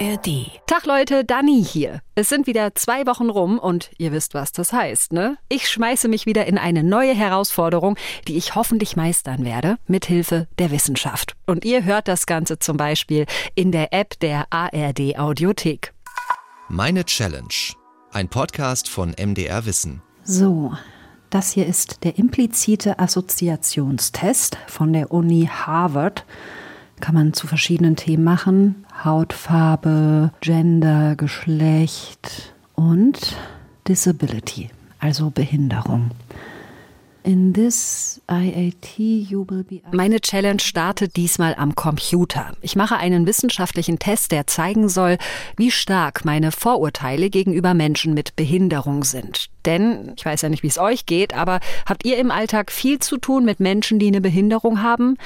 ARD. Tag Leute, Dani hier. Es sind wieder zwei Wochen rum und ihr wisst, was das heißt, ne? Ich schmeiße mich wieder in eine neue Herausforderung, die ich hoffentlich meistern werde, mit Hilfe der Wissenschaft. Und ihr hört das Ganze zum Beispiel in der App der ARD Audiothek. Meine Challenge. Ein Podcast von MDR Wissen. So, das hier ist der implizite Assoziationstest von der Uni Harvard. Kann man zu verschiedenen Themen machen. Hautfarbe, Gender, Geschlecht und Disability, also Behinderung. In this IAT you will be Meine Challenge startet diesmal am Computer. Ich mache einen wissenschaftlichen Test, der zeigen soll, wie stark meine Vorurteile gegenüber Menschen mit Behinderung sind. Denn ich weiß ja nicht, wie es euch geht, aber habt ihr im Alltag viel zu tun mit Menschen, die eine Behinderung haben?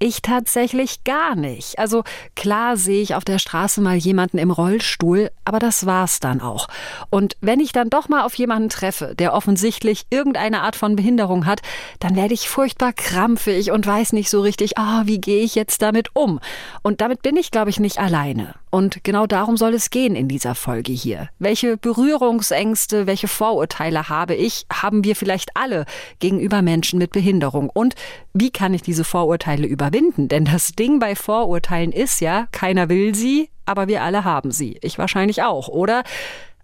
Ich tatsächlich gar nicht. Also klar sehe ich auf der Straße mal jemanden im Rollstuhl, aber das war's dann auch. Und wenn ich dann doch mal auf jemanden treffe, der offensichtlich irgendeine Art von Behinderung hat, dann werde ich furchtbar krampfig und weiß nicht so richtig, ah, wie gehe ich jetzt damit um? Und damit bin ich, glaube ich, nicht alleine. Und genau darum soll es gehen in dieser Folge hier. Welche Berührungsängste, welche Vorurteile habe ich, haben wir vielleicht alle gegenüber Menschen mit Behinderung? Und wie kann ich diese Vorurteile überwinden? Denn das Ding bei Vorurteilen ist ja, keiner will sie, aber wir alle haben sie. Ich wahrscheinlich auch, oder?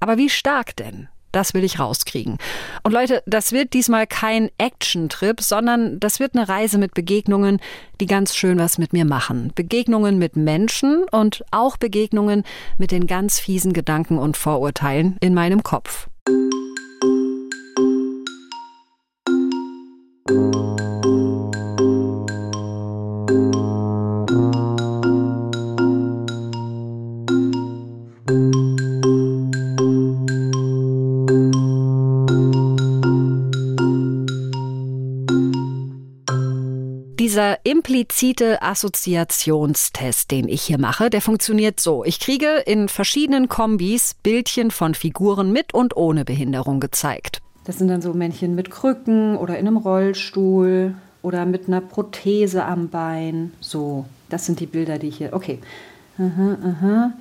Aber wie stark denn? Das will ich rauskriegen. Und Leute, das wird diesmal kein Action-Trip, sondern das wird eine Reise mit Begegnungen, die ganz schön was mit mir machen. Begegnungen mit Menschen und auch Begegnungen mit den ganz fiesen Gedanken und Vorurteilen in meinem Kopf. Implizite Assoziationstest, den ich hier mache, der funktioniert so. Ich kriege in verschiedenen Kombis Bildchen von Figuren mit und ohne Behinderung gezeigt. Das sind dann so Männchen mit Krücken oder in einem Rollstuhl oder mit einer Prothese am Bein. So, das sind die Bilder, die ich hier. Okay. Aha, aha.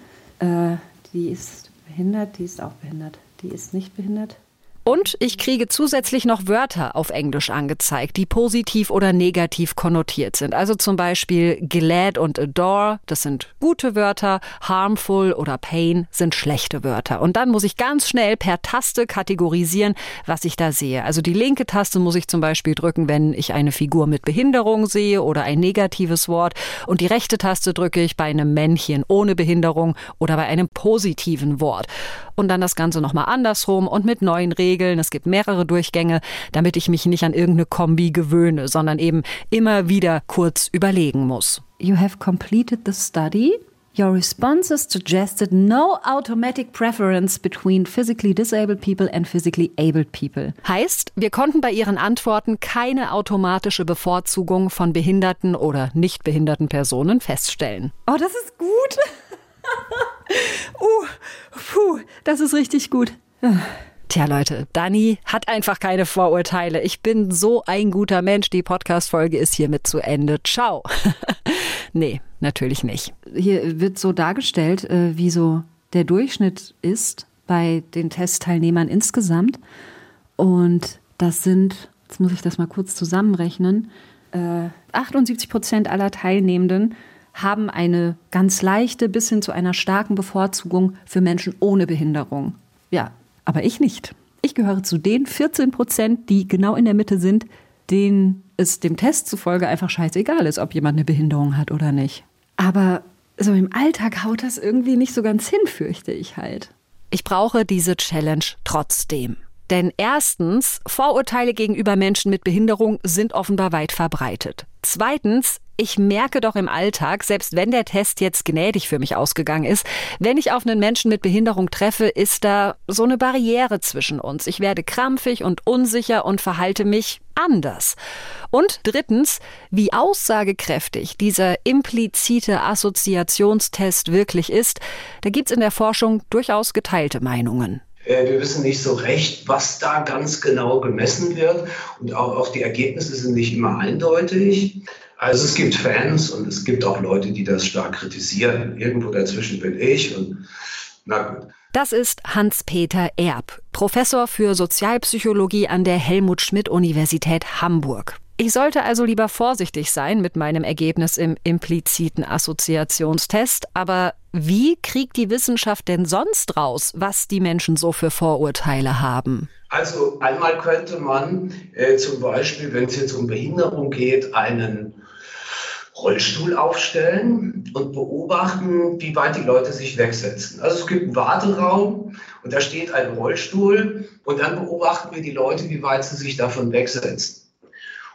Äh, die ist behindert, die ist auch behindert. Die ist nicht behindert. Und ich kriege zusätzlich noch Wörter auf Englisch angezeigt, die positiv oder negativ konnotiert sind. Also zum Beispiel glad und adore, das sind gute Wörter, harmful oder pain sind schlechte Wörter. Und dann muss ich ganz schnell per Taste kategorisieren, was ich da sehe. Also die linke Taste muss ich zum Beispiel drücken, wenn ich eine Figur mit Behinderung sehe oder ein negatives Wort. Und die rechte Taste drücke ich bei einem Männchen ohne Behinderung oder bei einem positiven Wort. Und dann das Ganze nochmal andersrum und mit neuen Regeln es gibt mehrere Durchgänge, damit ich mich nicht an irgendeine Kombi gewöhne, sondern eben immer wieder kurz überlegen muss. You have completed the study. Your responses suggested no automatic preference between physically disabled people and physically abled people. Heißt, wir konnten bei Ihren Antworten keine automatische Bevorzugung von behinderten oder nicht behinderten Personen feststellen. Oh, das ist gut. uh, puh, das ist richtig gut. Tja, Leute, Dani hat einfach keine Vorurteile. Ich bin so ein guter Mensch. Die Podcast-Folge ist hiermit zu Ende. Ciao. nee, natürlich nicht. Hier wird so dargestellt, äh, wie so der Durchschnitt ist bei den Testteilnehmern insgesamt. Und das sind, jetzt muss ich das mal kurz zusammenrechnen, 78 äh, Prozent aller Teilnehmenden haben eine ganz leichte bis hin zu einer starken Bevorzugung für Menschen ohne Behinderung. Ja, aber ich nicht. Ich gehöre zu den 14 Prozent, die genau in der Mitte sind, denen es dem Test zufolge einfach scheißegal ist, ob jemand eine Behinderung hat oder nicht. Aber so im Alltag haut das irgendwie nicht so ganz hin, fürchte ich halt. Ich brauche diese Challenge trotzdem. Denn erstens, Vorurteile gegenüber Menschen mit Behinderung sind offenbar weit verbreitet. Zweitens, ich merke doch im Alltag, selbst wenn der Test jetzt gnädig für mich ausgegangen ist, wenn ich auf einen Menschen mit Behinderung treffe, ist da so eine Barriere zwischen uns. Ich werde krampfig und unsicher und verhalte mich anders. Und drittens, wie aussagekräftig dieser implizite Assoziationstest wirklich ist, da gibt's in der Forschung durchaus geteilte Meinungen. Äh, wir wissen nicht so recht, was da ganz genau gemessen wird und auch, auch die Ergebnisse sind nicht immer eindeutig. Also es gibt Fans und es gibt auch Leute, die das stark kritisieren. Irgendwo dazwischen bin ich und na gut. Das ist Hans-Peter Erb, Professor für Sozialpsychologie an der Helmut Schmidt Universität Hamburg. Ich sollte also lieber vorsichtig sein mit meinem Ergebnis im impliziten Assoziationstest, aber wie kriegt die Wissenschaft denn sonst raus, was die Menschen so für Vorurteile haben? Also einmal könnte man äh, zum Beispiel, wenn es jetzt um Behinderung geht, einen Rollstuhl aufstellen und beobachten, wie weit die Leute sich wegsetzen. Also es gibt einen Warteraum und da steht ein Rollstuhl und dann beobachten wir die Leute, wie weit sie sich davon wegsetzen.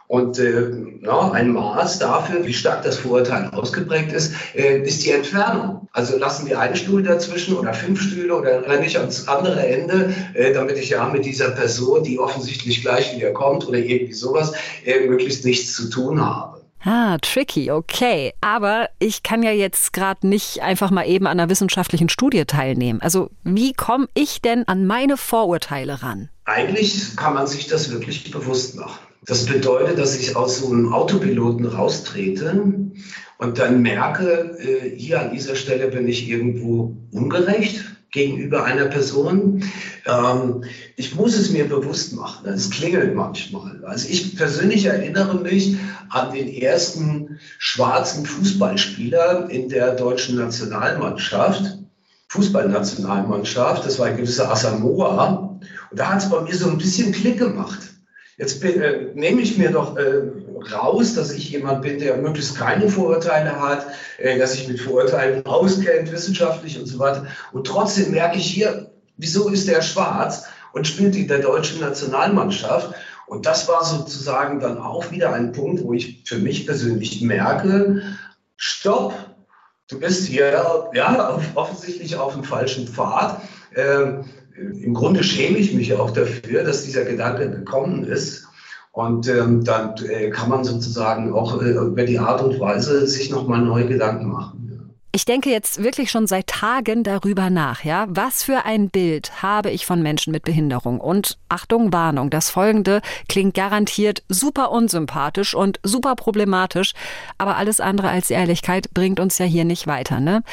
Und äh, ja, ein Maß dafür, wie stark das Vorurteil ausgeprägt ist, äh, ist die Entfernung. Also lassen wir einen Stuhl dazwischen oder fünf Stühle oder renne ich ans andere Ende, äh, damit ich ja mit dieser Person, die offensichtlich gleich wieder kommt oder irgendwie sowas, äh, möglichst nichts zu tun habe. Ah, tricky, okay. Aber ich kann ja jetzt gerade nicht einfach mal eben an einer wissenschaftlichen Studie teilnehmen. Also wie komme ich denn an meine Vorurteile ran? Eigentlich kann man sich das wirklich bewusst machen. Das bedeutet, dass ich aus so einem Autopiloten raustrete und dann merke, äh, hier an dieser Stelle bin ich irgendwo ungerecht gegenüber einer Person. Ähm, ich muss es mir bewusst machen. Es klingelt manchmal. Also ich persönlich erinnere mich an den ersten schwarzen Fußballspieler in der deutschen Nationalmannschaft. Fußballnationalmannschaft, das war ein gewisser Asamoah. Und da hat es bei mir so ein bisschen Klick gemacht. Jetzt äh, nehme ich mir doch äh, raus, dass ich jemand bin, der möglichst keine Vorurteile hat, äh, dass sich mit Vorurteilen auskennt, wissenschaftlich und so weiter. Und trotzdem merke ich hier, wieso ist der schwarz und spielt in der deutschen Nationalmannschaft? Und das war sozusagen dann auch wieder ein Punkt, wo ich für mich persönlich merke, stopp, du bist hier ja, offensichtlich auf dem falschen Pfad. Ähm, im Grunde schäme ich mich auch dafür, dass dieser Gedanke gekommen ist. Und ähm, dann äh, kann man sozusagen auch äh, über die Art und Weise sich nochmal neue Gedanken machen. Ich denke jetzt wirklich schon seit Tagen darüber nach, ja. Was für ein Bild habe ich von Menschen mit Behinderung? Und Achtung, Warnung, das folgende klingt garantiert super unsympathisch und super problematisch, aber alles andere als Ehrlichkeit bringt uns ja hier nicht weiter, ne?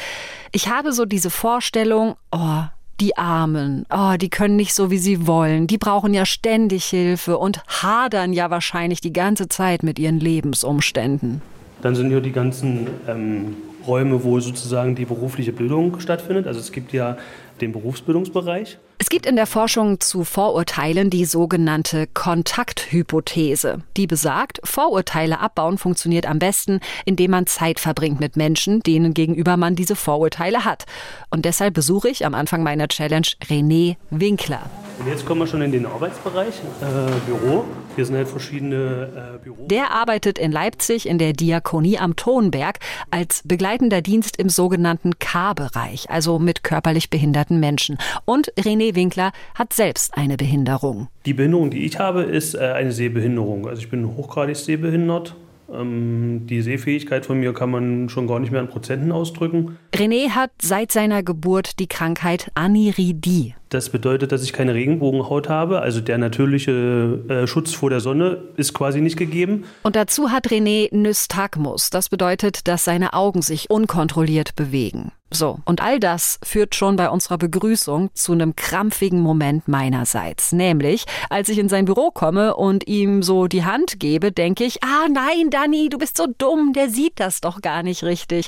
Ich habe so diese Vorstellung, oh, die Armen, oh, die können nicht so, wie sie wollen, die brauchen ja ständig Hilfe und hadern ja wahrscheinlich die ganze Zeit mit ihren Lebensumständen. Dann sind ja die ganzen ähm, Räume, wo sozusagen die berufliche Bildung stattfindet. Also es gibt ja den Berufsbildungsbereich. Es gibt in der Forschung zu Vorurteilen die sogenannte Kontakthypothese. Die besagt, Vorurteile abbauen funktioniert am besten, indem man Zeit verbringt mit Menschen, denen gegenüber man diese Vorurteile hat. Und deshalb besuche ich am Anfang meiner Challenge René Winkler. Und jetzt kommen wir schon in den Arbeitsbereich, äh, Büro. Hier sind halt verschiedene äh, Büros. Der arbeitet in Leipzig in der Diakonie am Tonberg als begleitender Dienst im sogenannten K-Bereich, also mit körperlich behinderten Menschen. Und René Winkler hat selbst eine Behinderung. Die Behinderung, die ich habe, ist äh, eine Sehbehinderung. Also ich bin hochgradig sehbehindert ähm, die Sehfähigkeit von mir kann man schon gar nicht mehr in Prozenten ausdrücken. René hat seit seiner Geburt die Krankheit Aniridie. Das bedeutet, dass ich keine Regenbogenhaut habe, also der natürliche äh, Schutz vor der Sonne ist quasi nicht gegeben. Und dazu hat René Nystagmus. Das bedeutet, dass seine Augen sich unkontrolliert bewegen. So, und all das führt schon bei unserer Begrüßung zu einem krampfigen Moment meinerseits. Nämlich, als ich in sein Büro komme und ihm so die Hand gebe, denke ich, ah nein, Danny, du bist so dumm, der sieht das doch gar nicht richtig.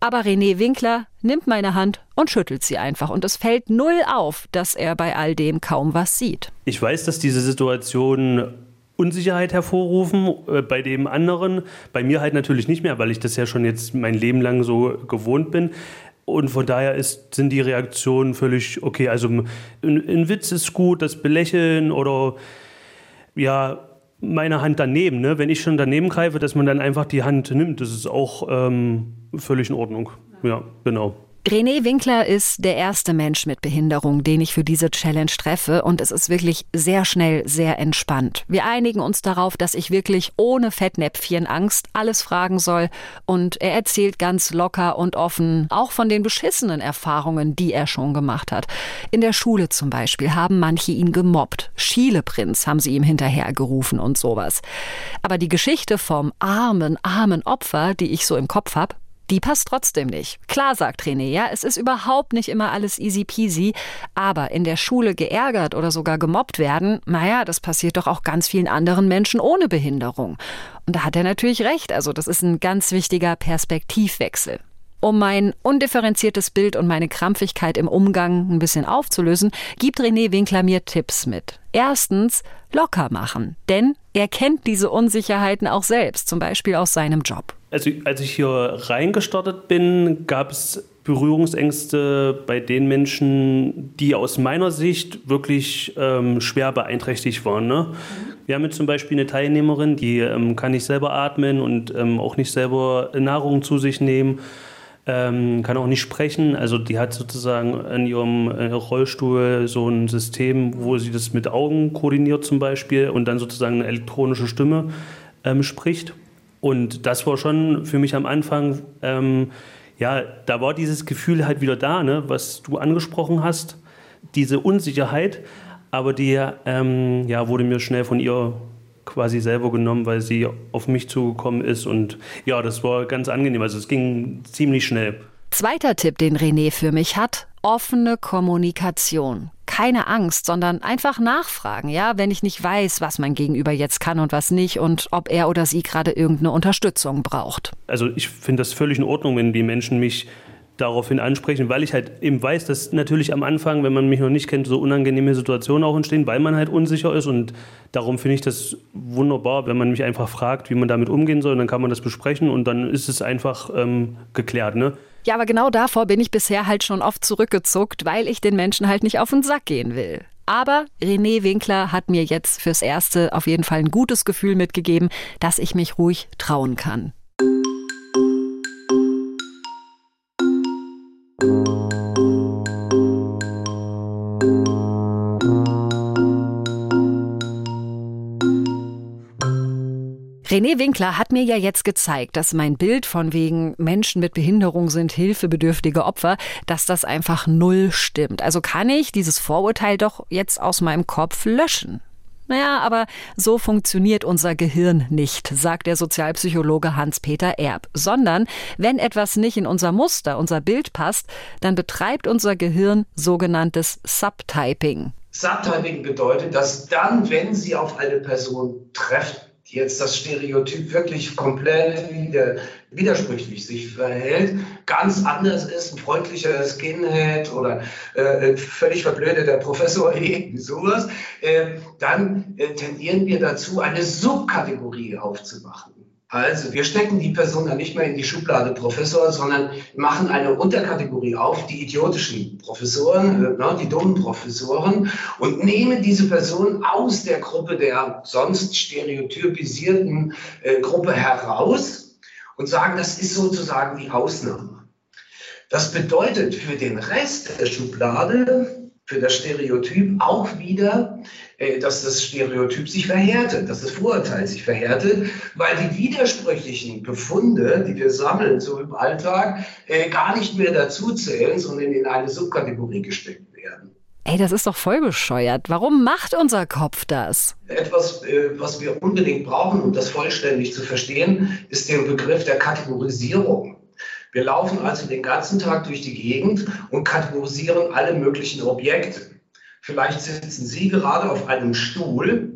Aber René Winkler nimmt meine Hand und schüttelt sie einfach. Und es fällt null auf, dass er bei all dem kaum was sieht. Ich weiß, dass diese Situation Unsicherheit hervorrufen äh, bei dem anderen. Bei mir halt natürlich nicht mehr, weil ich das ja schon jetzt mein Leben lang so gewohnt bin. Und von daher ist, sind die Reaktionen völlig okay. Also ein, ein Witz ist gut, das Belächeln oder ja, meine Hand daneben. Ne? Wenn ich schon daneben greife, dass man dann einfach die Hand nimmt, das ist auch ähm, völlig in Ordnung. Ja, genau. René Winkler ist der erste Mensch mit Behinderung, den ich für diese Challenge treffe und es ist wirklich sehr schnell, sehr entspannt. Wir einigen uns darauf, dass ich wirklich ohne Fettnäpfchen Angst alles fragen soll und er erzählt ganz locker und offen auch von den beschissenen Erfahrungen, die er schon gemacht hat. In der Schule zum Beispiel haben manche ihn gemobbt. Schileprinz haben sie ihm hinterhergerufen und sowas. Aber die Geschichte vom armen, armen Opfer, die ich so im Kopf habe, die passt trotzdem nicht. Klar, sagt René, ja, es ist überhaupt nicht immer alles easy peasy, aber in der Schule geärgert oder sogar gemobbt werden, naja, das passiert doch auch ganz vielen anderen Menschen ohne Behinderung. Und da hat er natürlich recht, also das ist ein ganz wichtiger Perspektivwechsel. Um mein undifferenziertes Bild und meine Krampfigkeit im Umgang ein bisschen aufzulösen, gibt René Winkler mir Tipps mit. Erstens, locker machen, denn er kennt diese Unsicherheiten auch selbst, zum Beispiel aus seinem Job. Also als ich hier reingestartet bin, gab es Berührungsängste bei den Menschen, die aus meiner Sicht wirklich ähm, schwer beeinträchtigt waren. Ne? Wir haben jetzt zum Beispiel eine Teilnehmerin, die ähm, kann nicht selber atmen und ähm, auch nicht selber Nahrung zu sich nehmen ähm, kann auch nicht sprechen. Also die hat sozusagen in ihrem äh, Rollstuhl so ein System, wo sie das mit Augen koordiniert zum Beispiel und dann sozusagen eine elektronische Stimme ähm, spricht. Und das war schon für mich am Anfang, ähm, ja, da war dieses Gefühl halt wieder da, ne, was du angesprochen hast, diese Unsicherheit, aber die ähm, ja, wurde mir schnell von ihr quasi selber genommen, weil sie auf mich zugekommen ist. Und ja, das war ganz angenehm. Also es ging ziemlich schnell. Zweiter Tipp, den René für mich hat, offene Kommunikation. Keine Angst, sondern einfach nachfragen, ja, wenn ich nicht weiß, was mein Gegenüber jetzt kann und was nicht und ob er oder sie gerade irgendeine Unterstützung braucht. Also ich finde das völlig in Ordnung, wenn die Menschen mich daraufhin ansprechen, weil ich halt eben weiß, dass natürlich am Anfang, wenn man mich noch nicht kennt, so unangenehme Situationen auch entstehen, weil man halt unsicher ist und darum finde ich das wunderbar, wenn man mich einfach fragt, wie man damit umgehen soll, dann kann man das besprechen und dann ist es einfach ähm, geklärt, ne? Ja, aber genau davor bin ich bisher halt schon oft zurückgezuckt, weil ich den Menschen halt nicht auf den Sack gehen will. Aber René Winkler hat mir jetzt fürs Erste auf jeden Fall ein gutes Gefühl mitgegeben, dass ich mich ruhig trauen kann. René Winkler hat mir ja jetzt gezeigt, dass mein Bild von wegen Menschen mit Behinderung sind hilfebedürftige Opfer, dass das einfach null stimmt. Also kann ich dieses Vorurteil doch jetzt aus meinem Kopf löschen. Naja, aber so funktioniert unser Gehirn nicht, sagt der Sozialpsychologe Hans-Peter Erb, sondern wenn etwas nicht in unser Muster, unser Bild passt, dann betreibt unser Gehirn sogenanntes Subtyping. Subtyping bedeutet, dass dann, wenn Sie auf eine Person treffen, jetzt das Stereotyp wirklich komplett wieder, widersprüchlich sich verhält, ganz anders ist, ein freundlicher Skinhead oder äh, völlig verblödeter Professor, irgendwie sowas, äh, dann äh, tendieren wir dazu, eine Subkategorie aufzumachen. Also wir stecken die Person dann nicht mehr in die Schublade Professor, sondern machen eine Unterkategorie auf, die idiotischen Professoren, äh, ne, die dummen Professoren und nehmen diese Person aus der Gruppe der sonst stereotypisierten äh, Gruppe heraus und sagen, das ist sozusagen die Ausnahme. Das bedeutet für den Rest der Schublade, für das Stereotyp auch wieder, äh, dass das Stereotyp sich verhärtet, dass das Vorurteil sich verhärtet, weil die widersprüchlichen Befunde, die wir sammeln so im Alltag, äh, gar nicht mehr dazu zählen, sondern in eine Subkategorie gesteckt werden. Ey, das ist doch voll bescheuert. Warum macht unser Kopf das? Etwas, äh, was wir unbedingt brauchen, um das vollständig zu verstehen, ist der Begriff der Kategorisierung. Wir laufen also den ganzen Tag durch die Gegend und kategorisieren alle möglichen Objekte. Vielleicht sitzen Sie gerade auf einem Stuhl.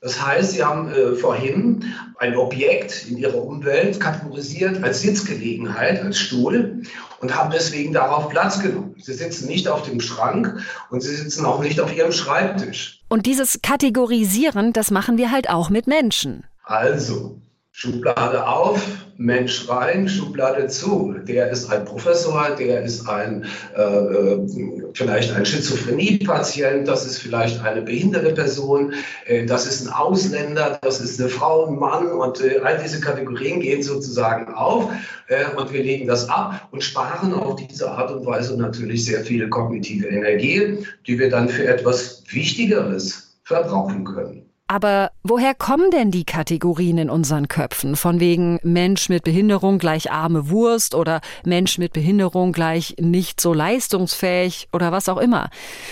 Das heißt, Sie haben äh, vorhin ein Objekt in Ihrer Umwelt kategorisiert als Sitzgelegenheit, als Stuhl und haben deswegen darauf Platz genommen. Sie sitzen nicht auf dem Schrank und Sie sitzen auch nicht auf Ihrem Schreibtisch. Und dieses Kategorisieren, das machen wir halt auch mit Menschen. Also, Schublade auf, Mensch rein, Schublade zu. Der ist ein Professor, der ist ein äh, äh, vielleicht ein Schizophrenie-Patient, das ist vielleicht eine behinderte Person, äh, das ist ein Ausländer, das ist eine Frau, ein Mann und äh, all diese Kategorien gehen sozusagen auf äh, und wir legen das ab und sparen auf diese Art und Weise natürlich sehr viel kognitive Energie, die wir dann für etwas Wichtigeres verbrauchen können. Aber woher kommen denn die Kategorien in unseren Köpfen? Von wegen Mensch mit Behinderung gleich arme Wurst oder Mensch mit Behinderung gleich nicht so leistungsfähig oder was auch immer.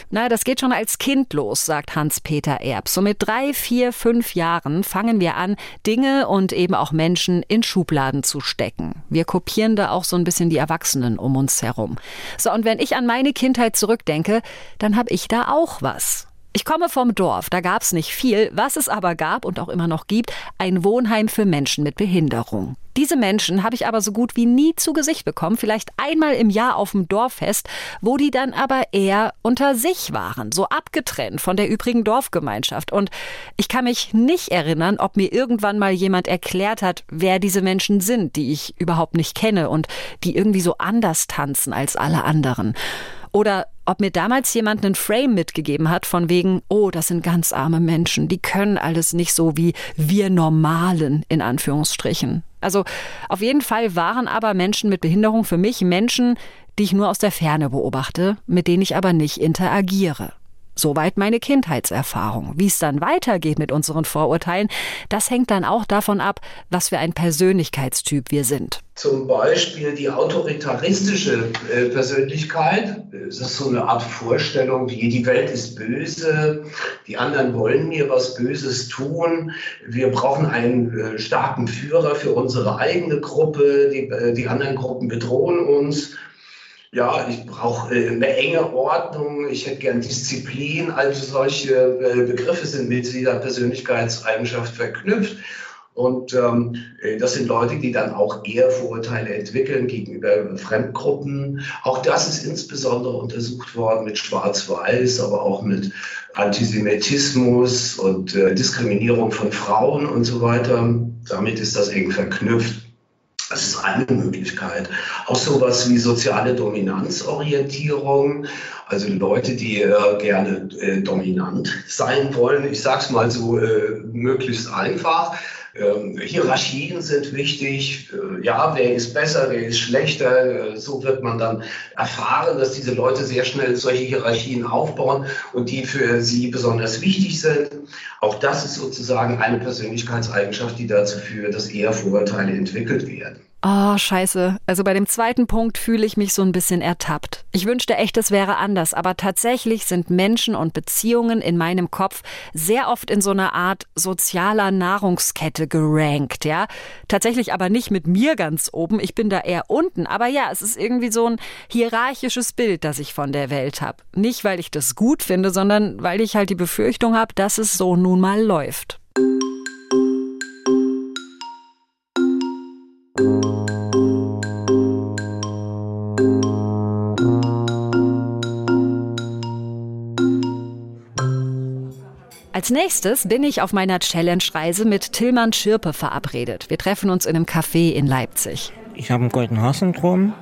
Na, das geht schon als Kind los, sagt Hans-Peter Erb. So mit drei, vier, fünf Jahren fangen wir an, Dinge und eben auch Menschen in Schubladen zu stecken. Wir kopieren da auch so ein bisschen die Erwachsenen um uns herum. So, und wenn ich an meine Kindheit zurückdenke, dann habe ich da auch was. Ich komme vom Dorf, da gab es nicht viel, was es aber gab und auch immer noch gibt, ein Wohnheim für Menschen mit Behinderung. Diese Menschen habe ich aber so gut wie nie zu Gesicht bekommen, vielleicht einmal im Jahr auf dem Dorffest, wo die dann aber eher unter sich waren, so abgetrennt von der übrigen Dorfgemeinschaft. Und ich kann mich nicht erinnern, ob mir irgendwann mal jemand erklärt hat, wer diese Menschen sind, die ich überhaupt nicht kenne und die irgendwie so anders tanzen als alle anderen. Oder ob mir damals jemand einen Frame mitgegeben hat von wegen, oh, das sind ganz arme Menschen, die können alles nicht so wie wir Normalen in Anführungsstrichen. Also auf jeden Fall waren aber Menschen mit Behinderung für mich Menschen, die ich nur aus der Ferne beobachte, mit denen ich aber nicht interagiere. Soweit meine Kindheitserfahrung. Wie es dann weitergeht mit unseren Vorurteilen, das hängt dann auch davon ab, was für ein Persönlichkeitstyp wir sind. Zum Beispiel die autoritaristische äh, Persönlichkeit. Das ist so eine Art Vorstellung, wie die Welt ist böse, die anderen wollen mir was Böses tun. Wir brauchen einen äh, starken Führer für unsere eigene Gruppe. Die, äh, die anderen Gruppen bedrohen uns ja, ich brauche äh, eine enge Ordnung, ich hätte gern Disziplin. Also solche äh, Begriffe sind mit dieser Persönlichkeitseigenschaft verknüpft. Und ähm, äh, das sind Leute, die dann auch eher Vorurteile entwickeln gegenüber Fremdgruppen. Auch das ist insbesondere untersucht worden mit Schwarz-Weiß, aber auch mit Antisemitismus und äh, Diskriminierung von Frauen und so weiter. Damit ist das eng verknüpft. Das ist eine Möglichkeit. Auch sowas wie soziale Dominanzorientierung, also Leute, die äh, gerne äh, dominant sein wollen. Ich sage es mal so äh, möglichst einfach. Ähm, Hierarchien sind wichtig. Äh, ja, wer ist besser, wer ist schlechter. Äh, so wird man dann erfahren, dass diese Leute sehr schnell solche Hierarchien aufbauen und die für sie besonders wichtig sind. Auch das ist sozusagen eine Persönlichkeitseigenschaft, die dazu führt, dass eher Vorurteile entwickelt werden. Oh, scheiße. Also bei dem zweiten Punkt fühle ich mich so ein bisschen ertappt. Ich wünschte echt, es wäre anders, aber tatsächlich sind Menschen und Beziehungen in meinem Kopf sehr oft in so einer Art sozialer Nahrungskette gerankt, ja. Tatsächlich aber nicht mit mir ganz oben, ich bin da eher unten, aber ja, es ist irgendwie so ein hierarchisches Bild, das ich von der Welt habe. Nicht, weil ich das gut finde, sondern weil ich halt die Befürchtung habe, dass es so nun mal läuft. Als nächstes bin ich auf meiner Challenge-Reise mit Tillmann Schirpe verabredet. Wir treffen uns in einem Café in Leipzig. Ich habe ein golden Haar-Syndrom.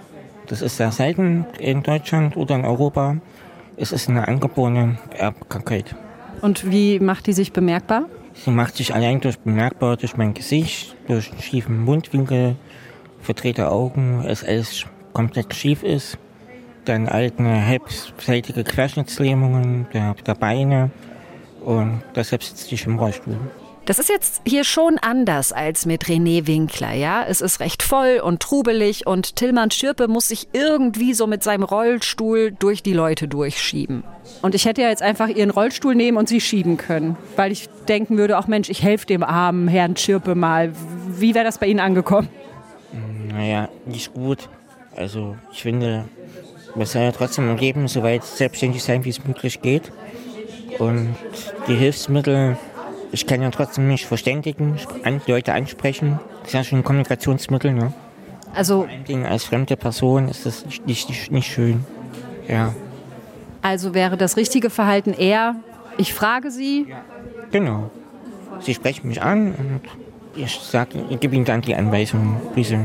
Das ist sehr selten in Deutschland oder in Europa. Es ist eine angeborene Erbkrankheit. Und wie macht die sich bemerkbar? Sie macht sich allein durch bemerkbar durch mein Gesicht, durch schiefen Mundwinkel, verdrehte Augen, es alles komplett schief ist. Dann eigene halbseitige Querschnittslähmungen der, der Beine, und deshalb sitze ich im Rollstuhl. Das ist jetzt hier schon anders als mit René Winkler, ja? Es ist recht voll und trubelig und Tillmann Schirpe muss sich irgendwie so mit seinem Rollstuhl durch die Leute durchschieben. Und ich hätte ja jetzt einfach ihren Rollstuhl nehmen und sie schieben können, weil ich denken würde, auch Mensch, ich helfe dem armen Herrn Schirpe mal. Wie wäre das bei Ihnen angekommen? Naja, nicht gut. Also ich finde, man soll ja trotzdem im Leben so weit selbstständig sein, wie es möglich geht. Und die Hilfsmittel, ich kann ja trotzdem mich verständigen, Leute ansprechen. Das ist ja schon ein Kommunikationsmittel. Ne? Also, Vor Dingen als fremde Person ist das nicht, nicht, nicht schön. Ja. Also wäre das richtige Verhalten eher, ich frage Sie. Genau. Sie sprechen mich an und ich sage, ich gebe ihnen dann die Anweisungen, wie sie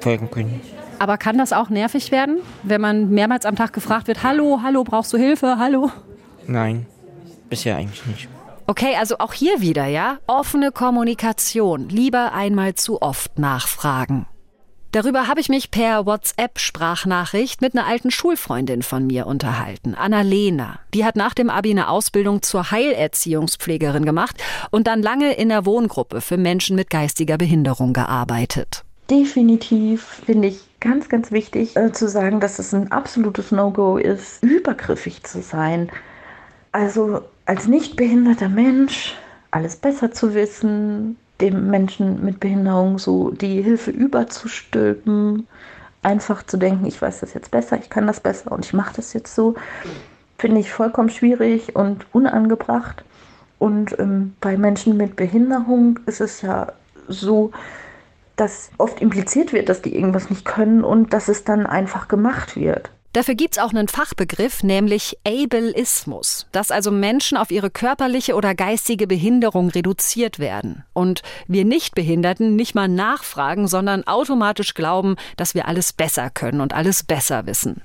folgen können. Aber kann das auch nervig werden, wenn man mehrmals am Tag gefragt wird, hallo, hallo, brauchst du Hilfe, hallo? Nein, bisher eigentlich nicht. Okay, also auch hier wieder, ja? Offene Kommunikation. Lieber einmal zu oft nachfragen. Darüber habe ich mich per WhatsApp-Sprachnachricht mit einer alten Schulfreundin von mir unterhalten, Annalena. Die hat nach dem Abi eine Ausbildung zur Heilerziehungspflegerin gemacht und dann lange in der Wohngruppe für Menschen mit geistiger Behinderung gearbeitet. Definitiv finde ich ganz, ganz wichtig äh, zu sagen, dass es ein absolutes No-Go ist, übergriffig zu sein. Also als nicht behinderter Mensch alles besser zu wissen, dem Menschen mit Behinderung so die Hilfe überzustülpen, einfach zu denken, ich weiß das jetzt besser, ich kann das besser und ich mache das jetzt so, finde ich vollkommen schwierig und unangebracht. Und ähm, bei Menschen mit Behinderung ist es ja so, dass oft impliziert wird, dass die irgendwas nicht können und dass es dann einfach gemacht wird. Dafür gibt's auch einen Fachbegriff, nämlich Ableismus, dass also Menschen auf ihre körperliche oder geistige Behinderung reduziert werden und wir Nichtbehinderten nicht mal nachfragen, sondern automatisch glauben, dass wir alles besser können und alles besser wissen.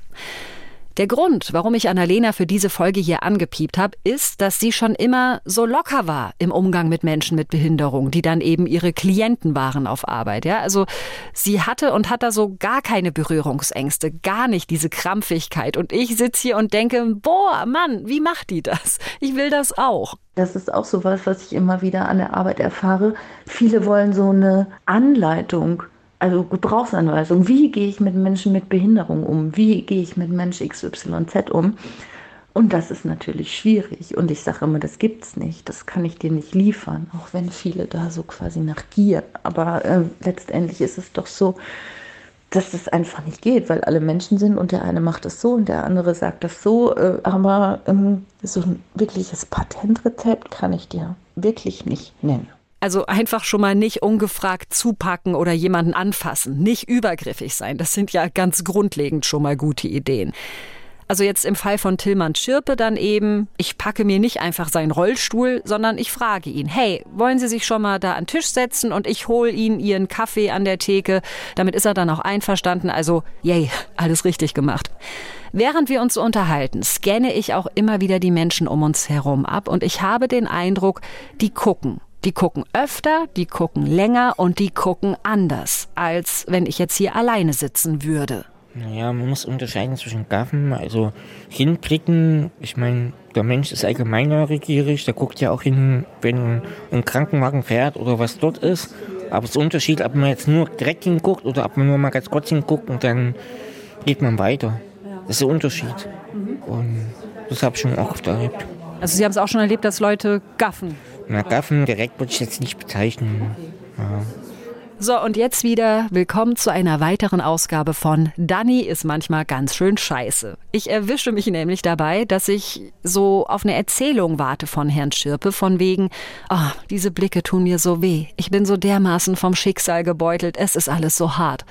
Der Grund, warum ich Annalena für diese Folge hier angepiept habe, ist, dass sie schon immer so locker war im Umgang mit Menschen mit Behinderung, die dann eben ihre Klienten waren auf Arbeit. Ja, also sie hatte und hat da so gar keine Berührungsängste, gar nicht diese Krampfigkeit. Und ich sitze hier und denke, boah, Mann, wie macht die das? Ich will das auch. Das ist auch so was, was ich immer wieder an der Arbeit erfahre. Viele wollen so eine Anleitung also Gebrauchsanweisung, wie gehe ich mit Menschen mit Behinderung um, wie gehe ich mit Mensch XYZ um. Und das ist natürlich schwierig. Und ich sage immer, das gibt es nicht. Das kann ich dir nicht liefern, auch wenn viele da so quasi nach Gier. Aber äh, letztendlich ist es doch so, dass das einfach nicht geht, weil alle Menschen sind und der eine macht es so und der andere sagt das so. Äh, aber ähm, so ein wirkliches Patentrezept kann ich dir wirklich nicht nennen. Also einfach schon mal nicht ungefragt zupacken oder jemanden anfassen, nicht übergriffig sein. Das sind ja ganz grundlegend schon mal gute Ideen. Also jetzt im Fall von Tillmann Schirpe dann eben, ich packe mir nicht einfach seinen Rollstuhl, sondern ich frage ihn, hey, wollen Sie sich schon mal da an Tisch setzen und ich hole Ihnen Ihren Kaffee an der Theke. Damit ist er dann auch einverstanden. Also, yay, alles richtig gemacht. Während wir uns unterhalten, scanne ich auch immer wieder die Menschen um uns herum ab und ich habe den Eindruck, die gucken. Die gucken öfter, die gucken länger und die gucken anders, als wenn ich jetzt hier alleine sitzen würde. Naja, man muss unterscheiden zwischen Gaffen, also hinblicken. Ich meine, der Mensch ist allgemein neugierig, der guckt ja auch hin, wenn ein Krankenwagen fährt oder was dort ist. Aber es ist ein Unterschied, ob man jetzt nur direkt hinguckt oder ob man nur mal ganz kurz hinguckt und dann geht man weiter. Das ist der Unterschied. Und das habe ich schon oft erlebt. Also Sie haben es auch schon erlebt, dass Leute gaffen. Na, Gaffen direkt würde ich jetzt nicht bezeichnen. Ja. So, und jetzt wieder willkommen zu einer weiteren Ausgabe von Danny ist manchmal ganz schön scheiße. Ich erwische mich nämlich dabei, dass ich so auf eine Erzählung warte von Herrn Schirpe, von wegen, oh, diese Blicke tun mir so weh. Ich bin so dermaßen vom Schicksal gebeutelt, es ist alles so hart.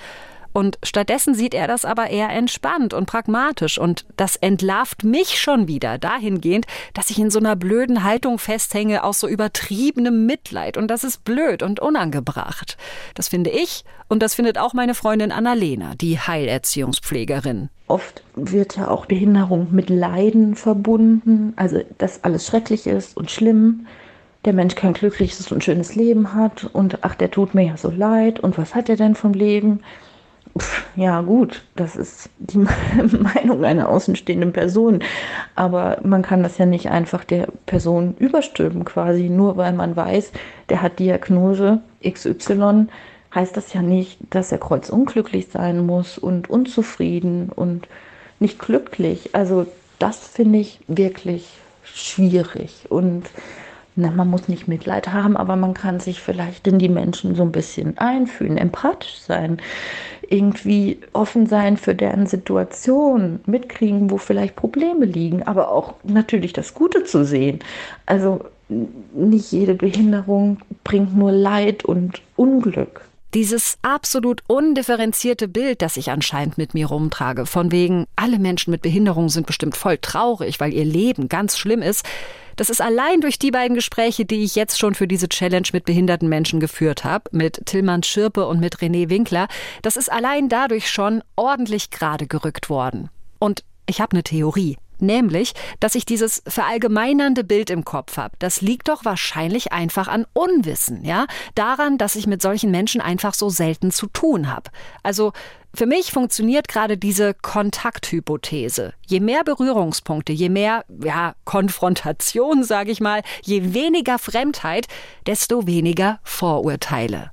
Und stattdessen sieht er das aber eher entspannt und pragmatisch. Und das entlarvt mich schon wieder dahingehend, dass ich in so einer blöden Haltung festhänge aus so übertriebenem Mitleid. Und das ist blöd und unangebracht. Das finde ich und das findet auch meine Freundin Annalena, die Heilerziehungspflegerin. Oft wird ja auch Behinderung mit Leiden verbunden, also dass alles schrecklich ist und schlimm der Mensch kein glückliches und schönes Leben hat und ach, der tut mir ja so leid und was hat er denn vom Leben? Ja gut, das ist die Meinung einer außenstehenden Person. Aber man kann das ja nicht einfach der Person überstülpen quasi, nur weil man weiß, der hat Diagnose XY, heißt das ja nicht, dass er kreuzunglücklich sein muss und unzufrieden und nicht glücklich. Also das finde ich wirklich schwierig und na, man muss nicht Mitleid haben, aber man kann sich vielleicht in die Menschen so ein bisschen einfühlen, empathisch sein, irgendwie offen sein für deren Situation, mitkriegen, wo vielleicht Probleme liegen, aber auch natürlich das Gute zu sehen. Also nicht jede Behinderung bringt nur Leid und Unglück. Dieses absolut undifferenzierte Bild, das ich anscheinend mit mir rumtrage, von wegen, alle Menschen mit Behinderung sind bestimmt voll traurig, weil ihr Leben ganz schlimm ist, Das ist allein durch die beiden Gespräche, die ich jetzt schon für diese Challenge mit behinderten Menschen geführt habe, mit Tillmann Schirpe und mit René Winkler, das ist allein dadurch schon ordentlich gerade gerückt worden. Und ich habe eine Theorie. Nämlich, dass ich dieses verallgemeinernde Bild im Kopf habe. Das liegt doch wahrscheinlich einfach an Unwissen, ja? Daran, dass ich mit solchen Menschen einfach so selten zu tun habe. Also für mich funktioniert gerade diese Kontakthypothese. Je mehr Berührungspunkte, je mehr ja, Konfrontation, sage ich mal, je weniger Fremdheit, desto weniger Vorurteile.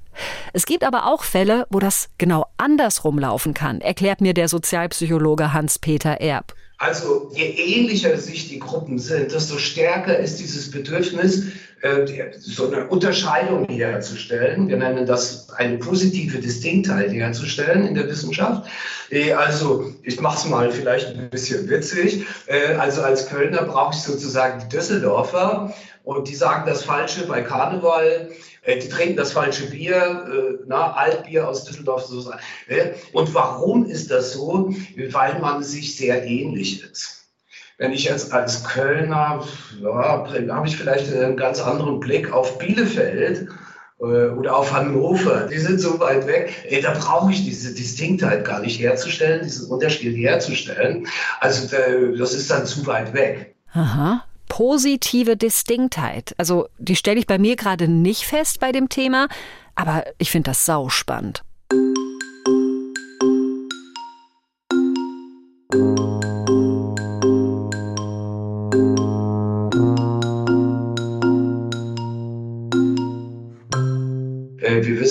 Es gibt aber auch Fälle, wo das genau andersrum laufen kann, erklärt mir der Sozialpsychologe Hans-Peter Erb. Also je ähnlicher sich die Gruppen sind, desto stärker ist dieses Bedürfnis, äh, so eine Unterscheidung herzustellen. Wir nennen das eine positive Distinktheit herzustellen in der Wissenschaft. Äh, also ich mache es mal vielleicht ein bisschen witzig. Äh, also als Kölner brauche ich sozusagen die Düsseldorfer und die sagen das Falsche bei Karneval. Die trinken das falsche Bier, na, Altbier aus Düsseldorf. Und warum ist das so? Weil man sich sehr ähnlich ist. Wenn ich jetzt als Kölner, ja, habe ich vielleicht einen ganz anderen Blick auf Bielefeld äh, oder auf Hannover. Die sind so weit weg. Ey, da brauche ich diese Distinktheit gar nicht herzustellen, diesen Unterschied herzustellen. Also das ist dann zu weit weg. Aha. Positive Distinktheit. Also die stelle ich bei mir gerade nicht fest bei dem Thema, aber ich finde das sauspannend.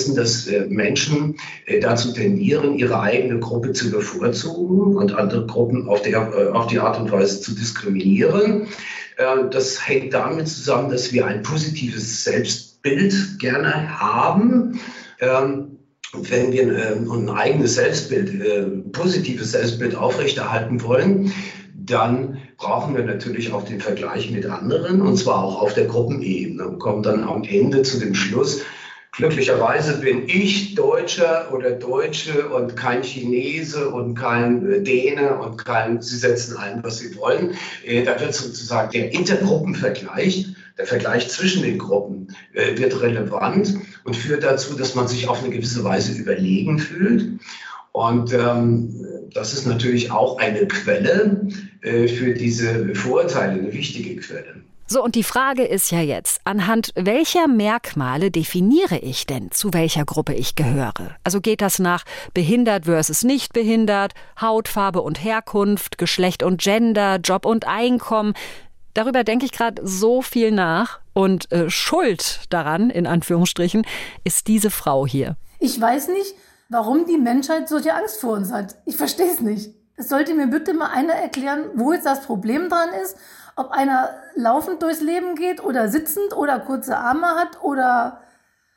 wissen, dass äh, Menschen äh, dazu tendieren, ihre eigene Gruppe zu bevorzugen und andere Gruppen auf, der, äh, auf die Art und Weise zu diskriminieren. Das hängt damit zusammen, dass wir ein positives Selbstbild gerne haben. Ähm, wenn wir ein eigenes Selbstbild, positives Selbstbild aufrechterhalten wollen, dann brauchen wir natürlich auch den Vergleich mit anderen, und zwar auch auf der Gruppenebene und kommen dann am Ende zu dem Schluss, Glücklicherweise bin ich Deutscher oder Deutsche und kein Chinese und kein äh, Däne und kein, Sie setzen ein, was Sie wollen. Äh, da wird sozusagen der Intergruppenvergleich, der Vergleich zwischen den Gruppen äh, wird relevant und führt dazu, dass man sich auf eine gewisse Weise überlegen fühlt. Und ähm, das ist natürlich auch eine Quelle äh, für diese Vorurteile, eine wichtige Quelle. So, und die Frage ist ja jetzt, anhand welcher Merkmale definiere ich denn, zu welcher Gruppe ich gehöre? Also geht das nach behindert versus nicht behindert, Hautfarbe und Herkunft, Geschlecht und Gender, Job und Einkommen? Darüber denke ich gerade so viel nach und äh, Schuld daran, in Anführungsstrichen, ist diese Frau hier. Ich weiß nicht, warum die Menschheit solche Angst vor uns hat. Ich verstehe es nicht. Es sollte mir bitte mal einer erklären, wo jetzt das Problem dran ist ob einer laufend durchs Leben geht oder sitzend oder kurze Arme hat oder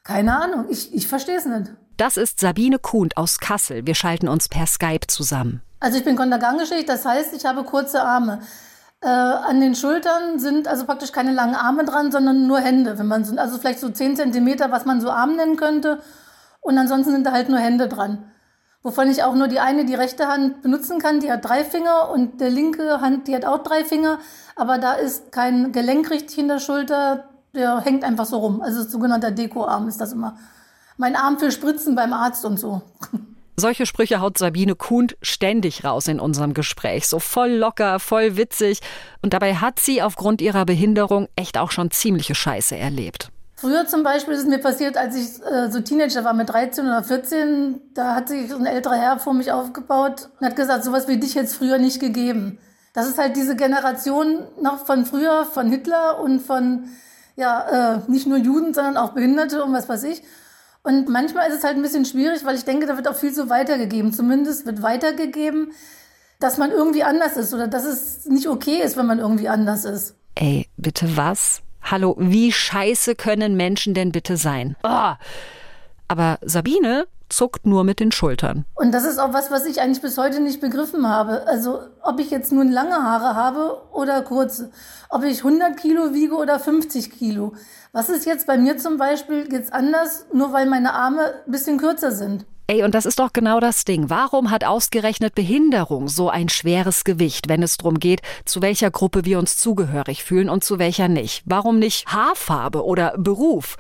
keine Ahnung. Ich, ich verstehe es nicht. Das ist Sabine Kuhnt aus Kassel. Wir schalten uns per Skype zusammen. Also ich bin kontergangeschicht, das heißt, ich habe kurze Arme. Äh, an den Schultern sind also praktisch keine langen Arme dran, sondern nur Hände. Wenn man so, also vielleicht so 10 Zentimeter, was man so Arm nennen könnte. Und ansonsten sind da halt nur Hände dran wovon ich auch nur die eine, die rechte Hand benutzen kann, die hat drei Finger und der linke Hand, die hat auch drei Finger, aber da ist kein Gelenk richtig in der Schulter, der hängt einfach so rum. Also sogenannter Dekoarm ist das immer. Mein Arm für Spritzen beim Arzt und so. Solche Sprüche haut Sabine Kuhnt ständig raus in unserem Gespräch. So voll locker, voll witzig. Und dabei hat sie aufgrund ihrer Behinderung echt auch schon ziemliche Scheiße erlebt. Früher zum Beispiel ist es mir passiert, als ich äh, so Teenager war mit 13 oder 14, da hat sich ein älterer Herr vor mich aufgebaut und hat gesagt, sowas wie dich jetzt früher nicht gegeben. Das ist halt diese Generation noch von früher, von Hitler und von, ja, äh, nicht nur Juden, sondern auch Behinderte und was weiß ich. Und manchmal ist es halt ein bisschen schwierig, weil ich denke, da wird auch viel so weitergegeben. Zumindest wird weitergegeben, dass man irgendwie anders ist oder dass es nicht okay ist, wenn man irgendwie anders ist. Ey, bitte was? Hallo, wie scheiße können Menschen denn bitte sein? Oh. Aber Sabine zuckt nur mit den Schultern. Und das ist auch was, was ich eigentlich bis heute nicht begriffen habe. Also, ob ich jetzt nun lange Haare habe oder kurze. Ob ich 100 Kilo wiege oder 50 Kilo. Was ist jetzt bei mir zum Beispiel jetzt anders, nur weil meine Arme ein bisschen kürzer sind? Ey, und das ist doch genau das Ding. Warum hat ausgerechnet Behinderung so ein schweres Gewicht, wenn es darum geht, zu welcher Gruppe wir uns zugehörig fühlen und zu welcher nicht? Warum nicht Haarfarbe oder Beruf?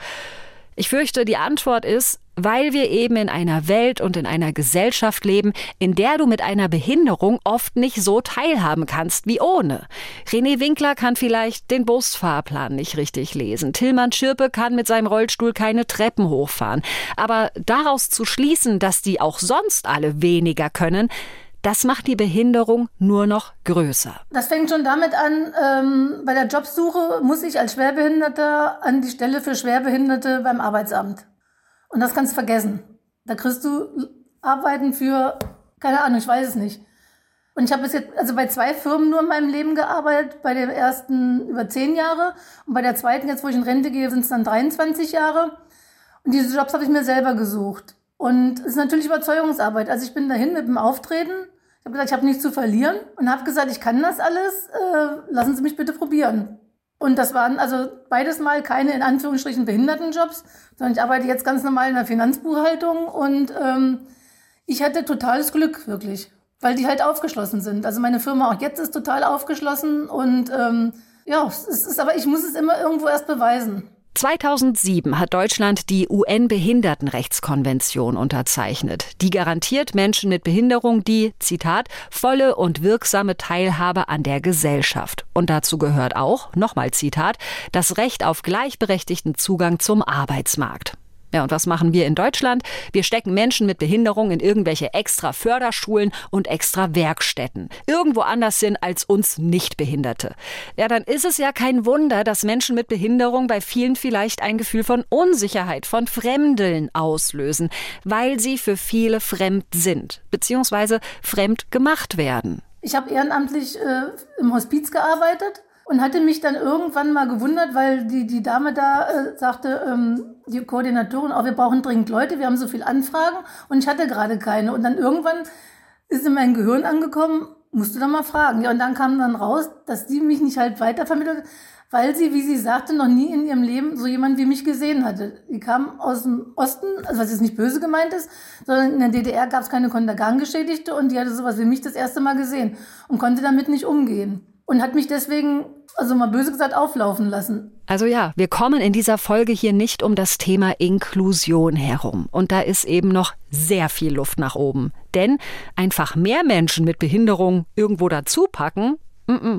Ich fürchte, die Antwort ist, weil wir eben in einer Welt und in einer Gesellschaft leben, in der du mit einer Behinderung oft nicht so teilhaben kannst wie ohne. René Winkler kann vielleicht den Busfahrplan nicht richtig lesen. Tillmann Schirpe kann mit seinem Rollstuhl keine Treppen hochfahren. Aber daraus zu schließen, dass die auch sonst alle weniger können, das macht die Behinderung nur noch größer. Das fängt schon damit an, ähm, bei der Jobsuche muss ich als Schwerbehinderter an die Stelle für Schwerbehinderte beim Arbeitsamt. Und das kannst du vergessen. Da kriegst du Arbeiten für, keine Ahnung, ich weiß es nicht. Und ich habe bis jetzt, also bei zwei Firmen nur in meinem Leben gearbeitet, bei der ersten über zehn Jahre und bei der zweiten, jetzt wo ich in Rente gehe, sind es dann 23 Jahre. Und diese Jobs habe ich mir selber gesucht. Und es ist natürlich Überzeugungsarbeit. Also ich bin dahin mit dem Auftreten. Ich habe gesagt, ich habe nichts zu verlieren und habe gesagt, ich kann das alles. Äh, lassen Sie mich bitte probieren. Und das waren also beides mal keine in Anführungsstrichen Behindertenjobs, sondern ich arbeite jetzt ganz normal in der Finanzbuchhaltung und ähm, ich hatte totales Glück, wirklich, weil die halt aufgeschlossen sind. Also meine Firma auch jetzt ist total aufgeschlossen und ähm, ja, es ist aber, ich muss es immer irgendwo erst beweisen. 2007 hat Deutschland die UN-Behindertenrechtskonvention unterzeichnet. Die garantiert Menschen mit Behinderung die, Zitat, volle und wirksame Teilhabe an der Gesellschaft. Und dazu gehört auch, nochmal Zitat, das Recht auf gleichberechtigten Zugang zum Arbeitsmarkt. Ja, und was machen wir in Deutschland? Wir stecken Menschen mit Behinderung in irgendwelche extra Förderschulen und extra Werkstätten. Irgendwo anders sind als uns Nichtbehinderte. Ja, dann ist es ja kein Wunder, dass Menschen mit Behinderung bei vielen vielleicht ein Gefühl von Unsicherheit, von Fremdeln auslösen, weil sie für viele fremd sind, beziehungsweise fremd gemacht werden. Ich habe ehrenamtlich äh, im Hospiz gearbeitet und hatte mich dann irgendwann mal gewundert, weil die, die Dame da äh, sagte, ähm, die Koordinatorin, oh, wir brauchen dringend Leute, wir haben so viele Anfragen und ich hatte gerade keine. Und dann irgendwann ist in mein Gehirn angekommen, musst du da mal fragen. Ja, und dann kam dann raus, dass die mich nicht halt weitervermittelt, weil sie, wie sie sagte, noch nie in ihrem Leben so jemand wie mich gesehen hatte. Die kam aus dem Osten, also was jetzt nicht böse gemeint ist, sondern in der DDR gab es keine Kontergan-Geschädigte und die hatte sowas wie mich das erste Mal gesehen und konnte damit nicht umgehen und hat mich deswegen, also mal böse gesagt, auflaufen lassen. Also ja, wir kommen in dieser Folge hier nicht um das Thema Inklusion herum. Und da ist eben noch sehr viel Luft nach oben. Denn einfach mehr Menschen mit Behinderung irgendwo dazu packen,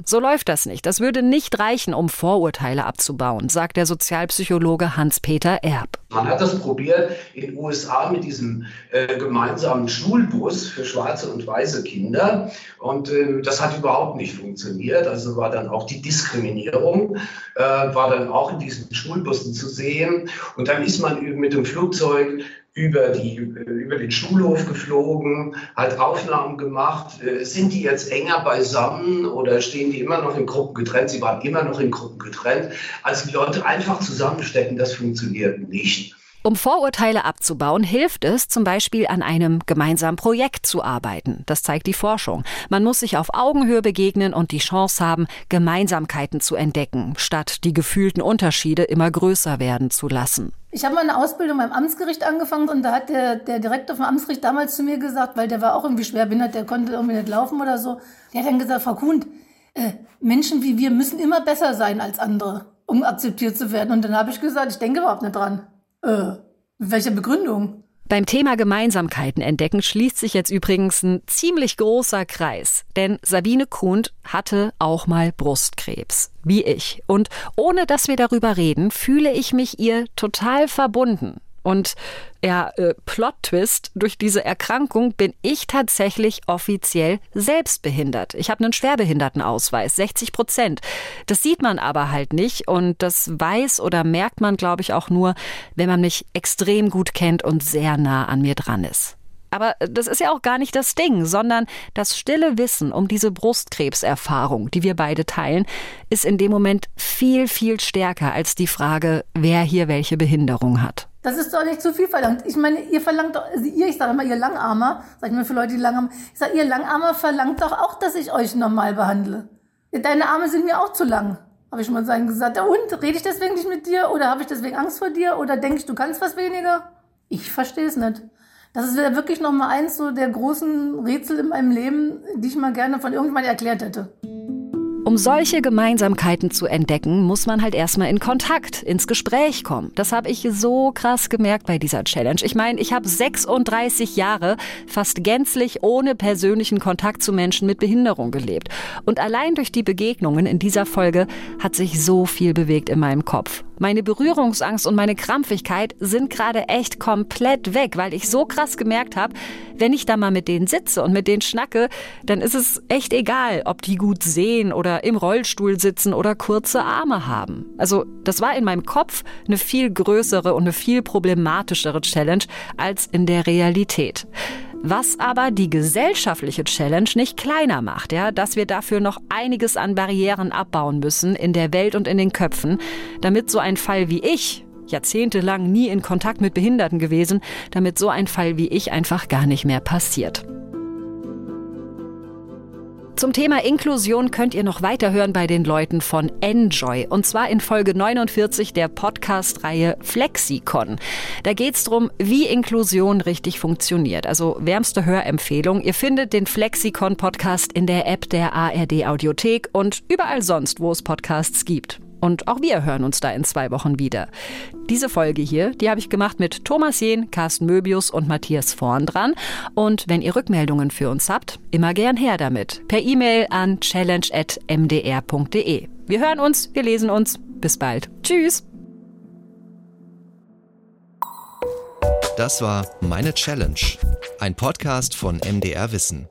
so läuft das nicht. Das würde nicht reichen, um Vorurteile abzubauen, sagt der Sozialpsychologe Hans-Peter Erb. Man hat das probiert in den USA mit diesem äh, gemeinsamen Schulbus für schwarze und weiße Kinder. Und äh, das hat überhaupt nicht funktioniert. Also war dann auch die Diskriminierung, äh, war dann auch in diesen Schulbussen zu sehen. Und dann ist man mit dem Flugzeug über, die, über den Schulhof geflogen, hat Aufnahmen gemacht. Äh, sind die jetzt enger beisammen oder stehen die immer noch in Gruppen getrennt? Sie waren immer noch in Gruppen getrennt. Also die Leute einfach zusammenstecken, das funktioniert nicht. Um Vorurteile abzubauen, hilft es zum Beispiel an einem gemeinsamen Projekt zu arbeiten. Das zeigt die Forschung. Man muss sich auf Augenhöhe begegnen und die Chance haben, Gemeinsamkeiten zu entdecken, statt die gefühlten Unterschiede immer größer werden zu lassen. Ich habe meine Ausbildung beim Amtsgericht angefangen und da hat der, der Direktor vom Amtsgericht damals zu mir gesagt, weil der war auch irgendwie schwerbehindert, der konnte irgendwie nicht laufen oder so. Der hat dann gesagt, Frau Kuhn, äh, Menschen wie wir müssen immer besser sein als andere, um akzeptiert zu werden. Und dann habe ich gesagt, ich denke überhaupt nicht dran. Äh, mit welcher Begründung? Beim Thema Gemeinsamkeiten entdecken schließt sich jetzt übrigens ein ziemlich großer Kreis. Denn Sabine Kuhnt hatte auch mal Brustkrebs, wie ich. Und ohne dass wir darüber reden, fühle ich mich ihr total verbunden. Und ja, äh, Plot-Twist, durch diese Erkrankung bin ich tatsächlich offiziell selbstbehindert. Ich habe einen Schwerbehindertenausweis, 60 Prozent. Das sieht man aber halt nicht und das weiß oder merkt man, glaube ich, auch nur, wenn man mich extrem gut kennt und sehr nah an mir dran ist. Aber das ist ja auch gar nicht das Ding, sondern das stille Wissen um diese Brustkrebserfahrung, die wir beide teilen, ist in dem Moment viel, viel stärker als die Frage, wer hier welche Behinderung hat. Das ist doch nicht zu viel verlangt. Ich meine, ihr verlangt doch, also ihr, ich sage immer, ihr Langarmer, sag ich mal für Leute, die Langarmer, ich sage, ihr Langarmer verlangt doch auch, dass ich euch normal behandle. Deine Arme sind mir auch zu lang. Habe ich mal sagen gesagt, Hund, rede ich deswegen nicht mit dir oder habe ich deswegen Angst vor dir oder denke ich, du kannst was weniger? Ich verstehe es nicht. Das ist wieder wirklich nochmal eins so der großen Rätsel in meinem Leben, die ich mal gerne von irgendjemandem erklärt hätte. Um solche Gemeinsamkeiten zu entdecken, muss man halt erstmal in Kontakt, ins Gespräch kommen. Das habe ich so krass gemerkt bei dieser Challenge. Ich meine, ich habe 36 Jahre fast gänzlich ohne persönlichen Kontakt zu Menschen mit Behinderung gelebt. Und allein durch die Begegnungen in dieser Folge hat sich so viel bewegt in meinem Kopf. Meine Berührungsangst und meine Krampfigkeit sind gerade echt komplett weg, weil ich so krass gemerkt habe, wenn ich da mal mit denen sitze und mit denen schnacke, dann ist es echt egal, ob die gut sehen oder im Rollstuhl sitzen oder kurze Arme haben. Also das war in meinem Kopf eine viel größere und eine viel problematischere Challenge als in der Realität. Was aber die gesellschaftliche Challenge nicht kleiner macht, ja, dass wir dafür noch einiges an Barrieren abbauen müssen in der Welt und in den Köpfen, damit so ein Fall wie ich, jahrzehntelang nie in Kontakt mit Behinderten gewesen, damit so ein Fall wie ich einfach gar nicht mehr passiert. Zum Thema Inklusion könnt ihr noch weiterhören bei den Leuten von Enjoy und zwar in Folge 49 der Podcast-Reihe Flexikon. Da geht es darum, wie Inklusion richtig funktioniert. Also wärmste Hörempfehlung. Ihr findet den Flexikon-Podcast in der App der ARD Audiothek und überall sonst, wo es Podcasts gibt. Und auch wir hören uns da in zwei Wochen wieder. Diese Folge hier, die habe ich gemacht mit Thomas Jehn, Carsten Möbius und Matthias Vorn dran. Und wenn ihr Rückmeldungen für uns habt, immer gern her damit. Per E-Mail an challenge.mdr.de. Wir hören uns, wir lesen uns. Bis bald. Tschüss. Das war Meine Challenge, ein Podcast von MDR Wissen.